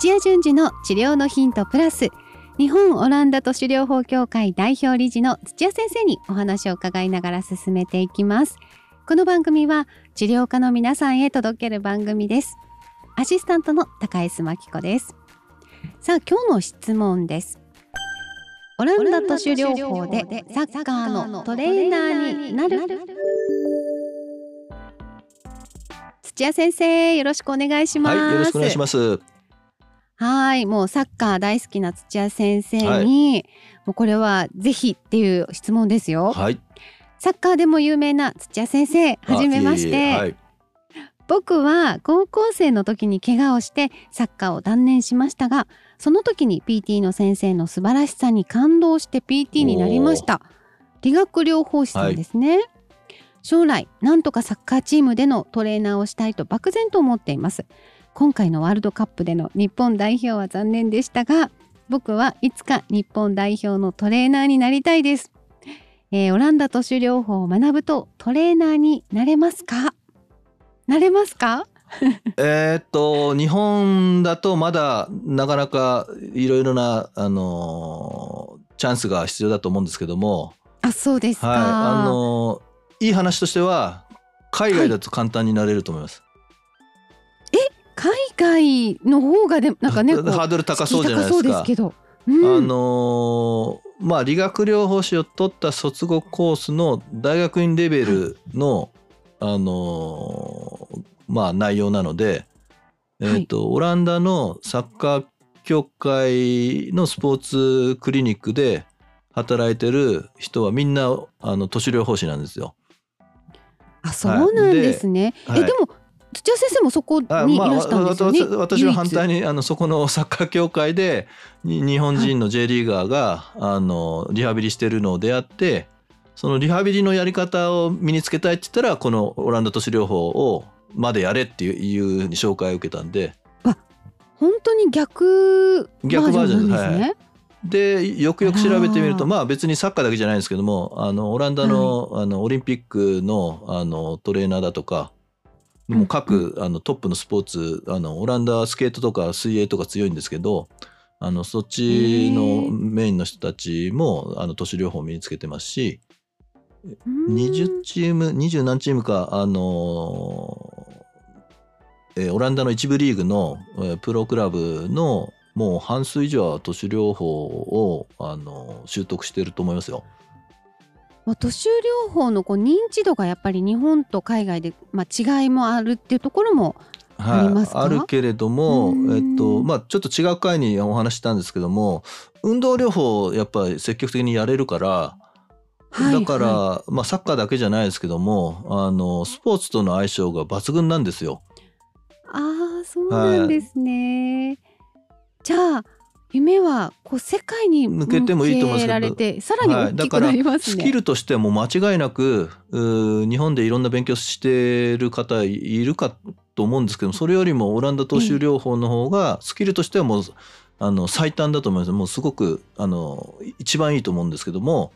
土屋順次の治療のヒントプラス日本オランダ都市療法協会代表理事の土屋先生にお話を伺いながら進めていきます。この番組は治療家の皆さんへ届ける番組です。アシスタントの高江真紀子です。さあ今日の質問です。オランダ都市療法でサッカーのトレーナーになる。土屋先生よろしくお願いします、はい、よろしくお願いします。はい。もうサッカー大好きな土屋先生に、はい、もうこれはぜひっていう質問ですよ。はい。サッカーでも有名な土屋先生はじめまして、はい、僕は高校生の時に怪我をしてサッカーを断念しましたがその時に PT の先生の素晴らしさに感動して PT になりました。理学療法士さんですね、はい、将来なんとかサッカーチームでのトレーナーをしたいと漠然と思っています今回のワールドカップでの日本代表は残念でしたが僕はいつか日本代表のトレーナーになりたいです、えー、オランダ都市療法を学ぶとトレーナーになれますか？なれますか？えっと日本だとまだなかなかいろいろなあのチャンスが必要だと思うんですけども。あそうですはい。あのいい話としては海外だと簡単になれると思います。はい、え海外の方がでなんかねハードル高そうじゃないですか。すうん、あのまあ理学療法士を取った卒業コースの大学院レベルの、はい、あのまあ、内容なので、えーと、はい、オランダのサッカー協会のスポーツクリニックで働いてる人はみんなあの都市療法士なんですよ。あそうなんですね。はい、えでも土屋先生もそこにいらしたんですよね？まあ、私は反対にあのそこのサッカー協会で日本人の J リーガーが、はい、あのリハビリしてるのを出会ってそのリハビリのやり方を身につけたいって言ったらこのオランダ都市療法をまでやれっていうふうに紹介を受けたんで。あ本当に逆逆バージョンです。ね。はい。でよくよく調べてみるとまあ別にサッカーだけじゃないんですけどもあのオランダのはい、あのオリンピックのあのトレーナーだとかもう各、あのトップのスポーツあのオランダスケートとか水泳とか強いんですけどあのそっちのメインの人たちもあの都市療法を身につけてますし20チーム20何チームかあのー、えー、オランダの一部リーグの、えー、プロクラブのもう半数以上は都市療法を、あのー、習得してると思いますよ。都市療法のこう認知度がやっぱり日本と海外で、まあ、違いもあるっていうところもありますか、はい、あるけれども、えっとまあ、ちょっと違う回にお話したんですけども運動療法やっぱり積極的にやれるからだから、はい、まあサッカーだけじゃないですけどもあのスポーツとの相性が抜群なんですよ。ああそうなんですね。はい、じゃあ夢はこう世界に向けてもいいと思いますけど。さらに大きくなりますね、はい、スキルとしても間違いなく日本でいろんな勉強してる方いるかと思うんですけどそれよりもオランダ投手療法の方がスキルとしてはもうあの最短だと思いますもうすごくあの一番いいと思うんですけども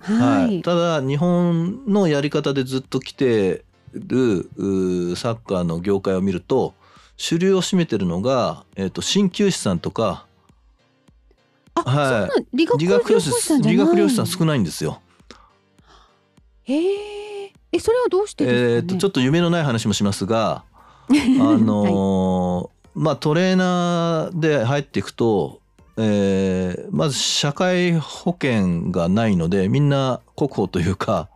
はい、ただ日本のやり方でずっと来てるサッカーの業界を見ると主流を占めてるのが、えーと、鍼灸師さんとかはい、理学療法士さん理学療法士さん少ないんですよ。へええそれはどうして、ね、えーとちょっと夢のない話もしますが あのーはい、まあトレーナーで入っていくとえー、まず社会保険がないのでみんな国保というか、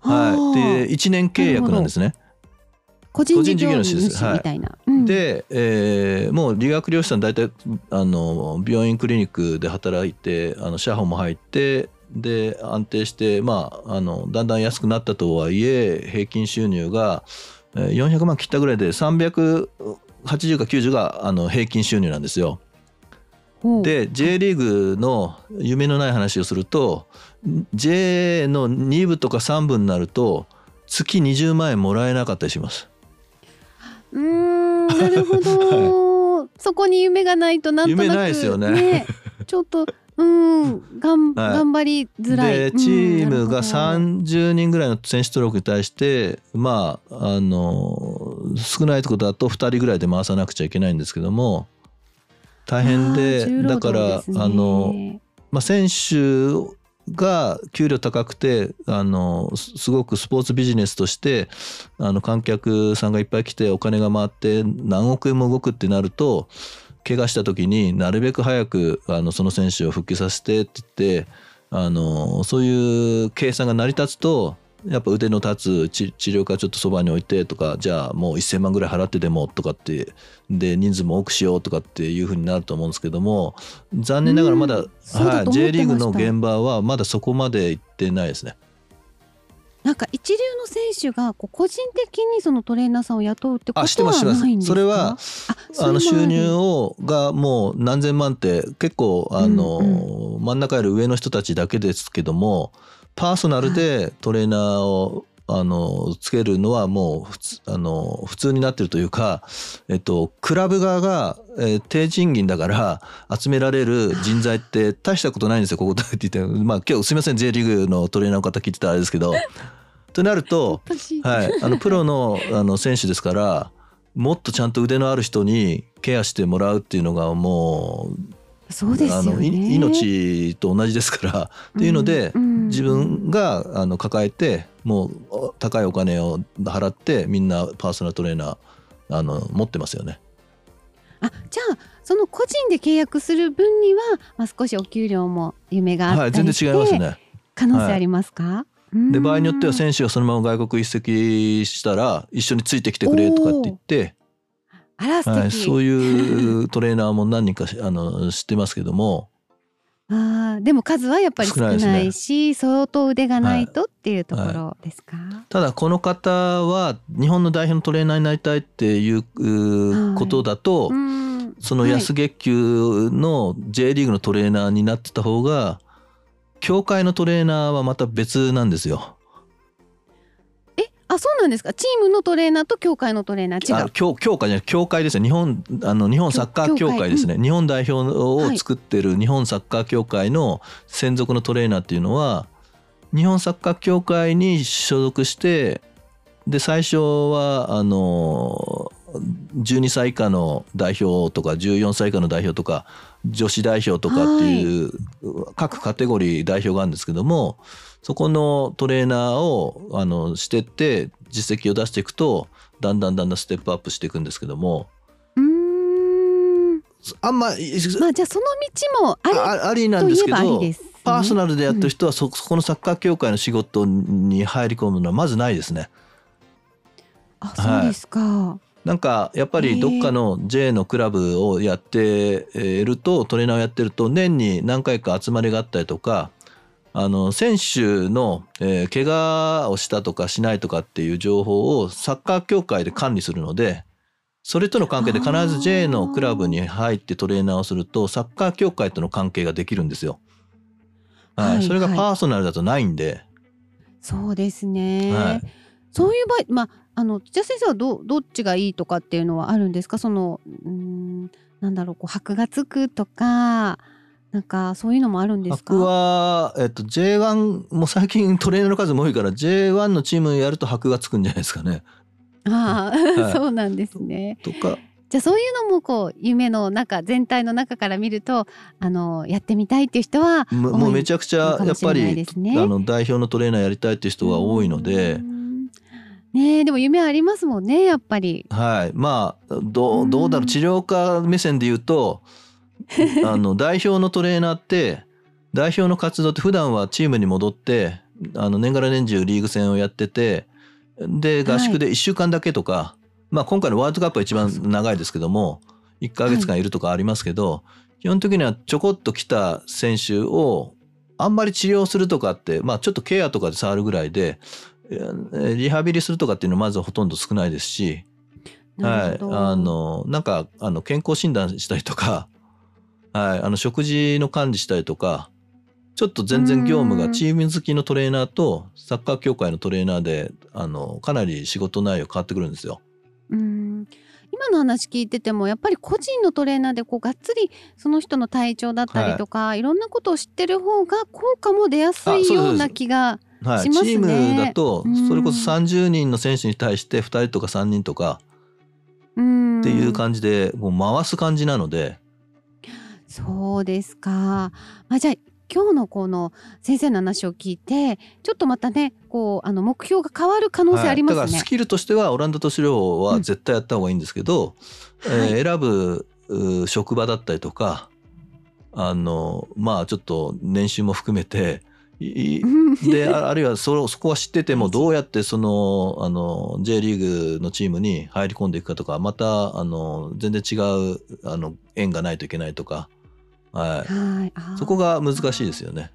はい、で1年契約なんですね。個人事業主みたいな。はいうん、で、えー、もう理学療師さん大体あの病院クリニックで働いてあの社保も入ってで安定してまああのだんだん安くなったとはいえ平均収入が400万切ったぐらいで380か90があの平均収入なんですよ。で J リーグの夢のない話をすると J の2部とか3部になると月20万円もらえなかったりします。うんなるほど、はい、そこに夢がないとなんとなく、夢ないですよね、ね、ちょっとうんがん、はい、頑張りづらい。でチームが30人ぐらいの選手登録に対してまああの少ないところだと2人ぐらいで回さなくちゃいけないんですけども大変で、ね、だからあの、まあ、選手が給料高くてあのすごくスポーツビジネスとしてあの観客さんがいっぱい来てお金が回って何億円も動くってなると怪我した時になるべく早くあのその選手を復帰させてって言ってあのそういう計算が成り立つとやっぱ腕の立つ治療科ちょっとそばに置いてとかじゃあもう1,000万ぐらい払ってでもとかってで人数も多くしようとかっていうふうになると思うんですけども残念ながらまだ、はい、J リーグの現場はまだそこまで行ってないですね。なんか一流の選手がこう個人的にそのトレーナーさんを雇うってことはないんですか？それはあの収入をがもう何千万って結構あの、うんうん、真ん中より上の人たちだけですけどもパーソナルでトレーナーを、あのつけるのはもう普通あの普通になってるというか、えっと、クラブ側が、えー、低賃金だから集められる人材って大したことないんですよここだって言って、まあ、今日すみません J リーグのトレーナーの方聞いてたらあれですけど。となると、はい、あのプロのあの選手ですからもっとちゃんと腕のある人にケアしてもらうっていうのがもうそうですよね、命と同じですから。っていうので、自分があの抱えてもう高いお金を払ってみんなパーソナルトレーナーあの持ってますよね。あじゃあその個人で契約する分には、まあ、少しお給料も夢があったりして、はい、全然違いますね。可能性ありますか、はい、で場合によっては選手がそのまま外国移籍したら一緒についてきてくれとかって言ってあら素敵、はい、そういうトレーナーも何人かあの知ってますけどもあでも数はやっぱり少ないし、ね、相当腕がないとっていうところですか、はいはい、ただこの方は日本の代表のトレーナーになりたいっていうことだと、はい、その安月給の J リーグのトレーナーになってた方が協会のトレーナーはまた別なんですよ。あそうなんですか。チームのトレーナーと協会のトレーナー。違う。協協会じゃ協会ですね日本あの日本サッカー協会ですね、うん、日本代表を作ってる日本サッカー協会の専属のトレーナーっていうのは日本サッカー協会に所属してで最初はあの12歳以下の代表とか14歳以下の代表とか女子代表とかっていう各カテゴリー代表があるんですけどもそこのトレーナーをあのしてって実績を出していくとだんだんだんだんステップアップしていくんですけども。あんま、まあ、じゃあその道もありありなんですけど、ね、パーソナルでやってる人はそ,、そこのサッカー協会の仕事に入り込むのはまずないですね。あそうですか、はい。なんかやっぱりどっかの J のクラブをやっているとトレーナーをやってると年に何回か集まりがあったりとかあの選手の、えー、怪我をしたとかしないとかっていう情報をサッカー協会で管理するのでそれとの関係で必ず J のクラブに入ってトレーナーをするとサッカー協会との関係ができるんですよ。はい、それがパーソナルだとないんで。そうですね。はい、そういう場合、まああの土屋先生はどどっちがいいとかっていうのはあるんですか？そのうんなんだろうこう箔がつくとか。なんかそういうのもあるんですか？箔は、えっと、J1 も最近トレーナーの数も多いから J1 のチームやると箔がつくんじゃないですかね。ああ、はい、そうなんですね。とか。じゃあそういうのもこう夢の中全体の中から見るとあのやってみたいっていう人はもうめちゃくちゃやっぱり、ね、あの代表のトレーナーやりたいっていう人が多いので。ねでも夢ありますもんねやっぱり。はい。まあどうどうだろう。治療家目線で言うと あの代表のトレーナーって代表の活動って普段はチームに戻ってあの年がら年中リーグ戦をやっててで合宿で1週間だけとか、はい、まあ今回のワールドカップは一番長いですけども1ヶ月間いるとかありますけど、はい、基本的にはちょこっと来た選手をあんまり治療するとかってまあちょっとケアとかで触るぐらいでリハビリするとかっていうのはまずほとんど少ないですし。はい、あのなんかあの健康診断したりとかはい、あの食事の管理したりとかちょっと全然業務がチーム好きのトレーナーとサッカー協会のトレーナーであのかなり仕事内容変わってくるんですよ。うん。今の話聞いててもやっぱり個人のトレーナーでこうがっつりその人の体調だったりとか、はい、いろんなことを知ってる方が効果も出やすいような気がしますね。はい、チームだとそれこそ30人の選手に対して2人とか3人とかっていう感じでもう回す感じなので。そうですか。あじゃあ今日のこの先生の話を聞いてちょっとまたねこうあの目標が変わる可能性ありますね、はい、だからスキルとしてはオランダ都市療法は絶対やった方がいいんですけど、うん、えー、選ぶ職場だったりとかあのまあちょっと年収も含めてで あるいはそそこは知っててもどうやってそのあの J リーグのチームに入り込んでいくかとかまたあの全然違うあの縁がないといけないとかはい、はいそこが難しいですよね。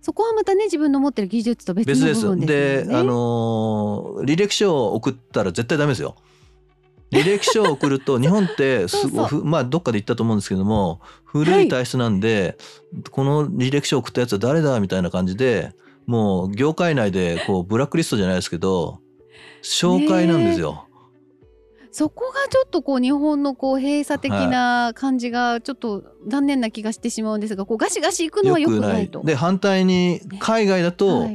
そこはまたね自分の持ってる技術と別の部分ですね。で、あのー、履歴書を送ったら絶対ダメですよ。履歴書を送ると日本ってすごまあどっかで言ったと思うんですけども古い体質なんで、はい、この履歴書を送ったやつは誰だみたいな感じでもう業界内でこうブラックリストじゃないですけど紹介なんですよ。そこがちょっとこう日本のこう閉鎖的な感じがちょっと残念な気がしてしまうんですが、こうガシガシ行くのはよくない。と。で反対に海外だと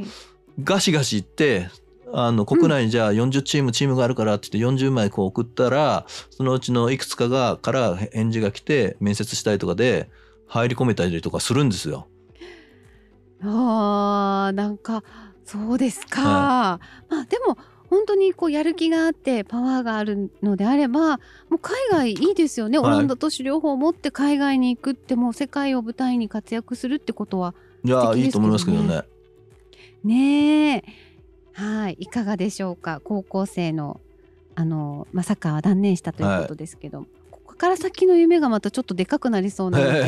ガシガシ行って、あの国内にじゃあ40チームチームがあるからって言って40枚こう送ったらそのうちのいくつかがから返事が来て面接したりとかで入り込めたりとかするんですよ。あーなんかそうですか、はい、まあでも本当にこうやる気があってパワーがあるのであればもう海外いいですよね、はい、オランダ都市療法を持って海外に行くってもう世界を舞台に活躍するってことは、ね、いやいいと思いますけどね。ねえ。はい。いかがでしょうか？高校生のあの、まあ、サッカーは断念したということですけど、はい、ここから先の夢がまたちょっとでかくなりそうなので。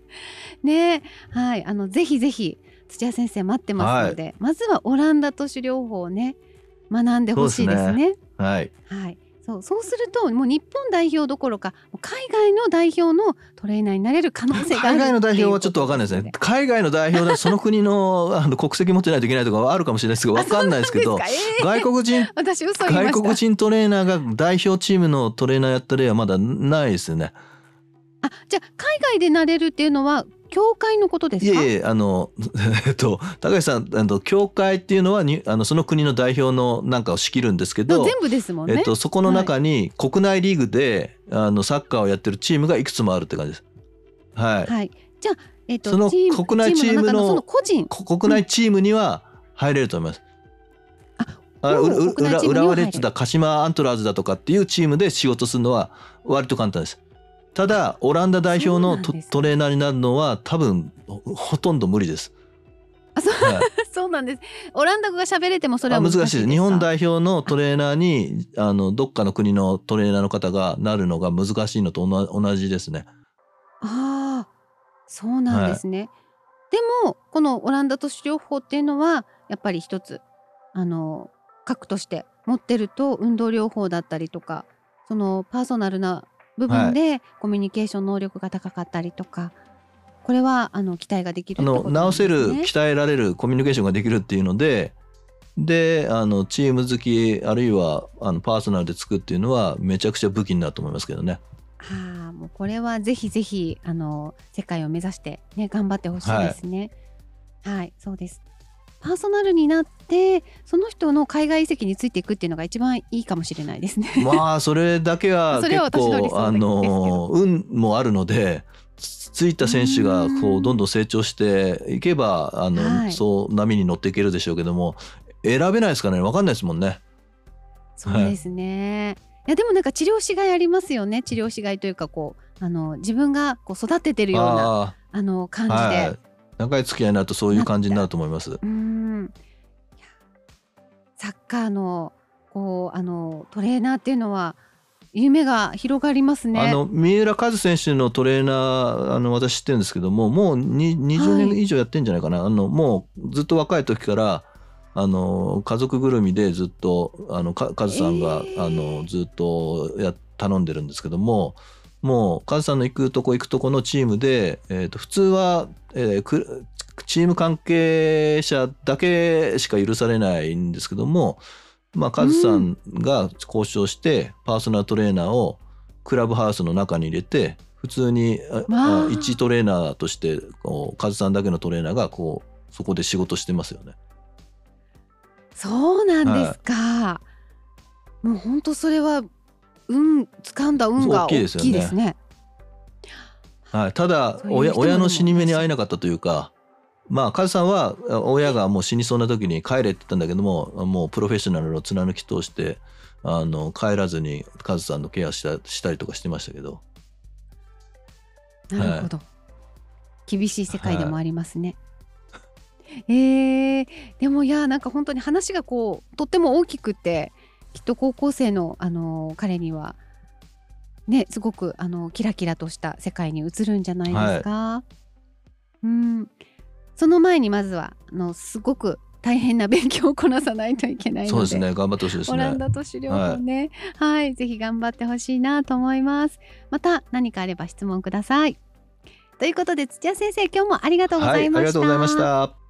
ねはい。あのぜひぜひ土屋先生待ってますので、はい、まずはオランダ都市療法をね学んでほしいですね。はい、はい。そうそうするともう日本代表どころか海外の代表のトレーナーになれる可能性が海外の代表はちょっと分かんないですね。海外の代表でその国の あの国籍持ってないといけないとかはあるかもしれないですけど分か？んないですけどえー、外国人 私嘘外国人トレーナーが代表チームのトレーナーやった例はまだないですよね。あじゃあ海外でなれるっていうのは教会のことですか？いえいえあの えっと高橋さんあの教会っていうのはにあのその国の代表のなんかを仕切るんですけど全部ですもんね、えっと、そこの中に国内リーグで、はい、あのサッカーをやってるチームがいくつもあるって感じです。はい、はい、じゃあ、えっと、その国内チームのその個人。国内チームには入れると思います。うん、あ浦浦和レッズだ鹿島アントラーズだとかっていうチームで仕事するのは割と簡単です。ただオランダ代表のトトレーナーになるのは多分ほとんど無理です。あそうはい、そうなんです。オランダ語が喋れてもそれは難しいです日本代表のトレーナーにあのどっかの国のトレーナーの方がなるのが難しいのと同じですね。ああ、そうなんですね。はい、でもこのオランダ都市療法っていうのはやっぱり一つあの核として持ってると運動療法だったりとかそのパーソナルな部分でコミュニケーション能力が高かったりとか、これはあの期待ができる、ね、あの直せる鍛えられるコミュニケーションができるっていうのでであのチーム好きあるいはあのパーソナルでつくっていうのはめちゃくちゃ武器になると思いますけどね。はあ、もうこれはぜひぜひあの世界を目指してね頑張ってほしいですね。はい、はい、そうです。パーソナルになってその人の海外移籍についていくっていうのが一番いいかもしれないですね。まあそれだけは 結構あの運もあるのでついた選手がこうどんどん成長していけばあの、はい、そう波に乗っていけるでしょうけども選べないですからね？分かんないですもんね。そうですね、はい、いやでもなんか治療しがいありますよね。治療しがいというかこうあの自分がこう育ててるようなあの感じで。はい長い付き合いになるとそういう感じになると思います。うんサッカーのこうあのトレーナーっていうのは夢が広がりますね。あの三浦和選手のトレーナーあの私知ってるんですけどももうに20年以上やってんじゃないかな、はい、あのもうずっと若い時からあの家族ぐるみでずっとあのかカズさんが、えー、あのずっとや頼んでるんですけどももうカズさんの行くとこ行くとこのチームで、えー、と普通はえー、チーム関係者だけしか許されないんですけども、まあ、カズさんが交渉してパーソナルトレーナーをクラブハウスの中に入れて普通に一トレーナーとしてこうカズさんだけのトレーナーがこうそこで仕事してますよね。そうなんですか。はい、もう本当それは運掴んだ運が大きいですね。はい、ただ親親の死に目に会えなかったというかまあカズさんは親がもう死にそうな時に帰れって言ったんだけどももうプロフェッショナルを貫き通してあの帰らずにカズさんのケアしたしたりとかしてましたけど。なるほど、はい、厳しい世界でもありますね。はい、えー、でもいやなんか本当に話がこうとっても大きくてきっと高校生の、あの彼にはねすごくあのキラキラとした世界に映るんじゃないですか？はい、うん。その前にまずはあのすごく大変な勉強をこなさないといけないのでそうですね。頑張ってほしいですね。オランダ都市療法ね、はい、はい、ぜひ頑張ってほしいなと思います。また何かあれば質問ください。ということで土屋先生今日もありがとうございました、はい、ありがとうございました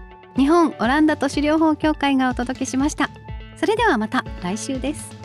日本オランダ都市療法協会がお届けしました。それではまた来週です。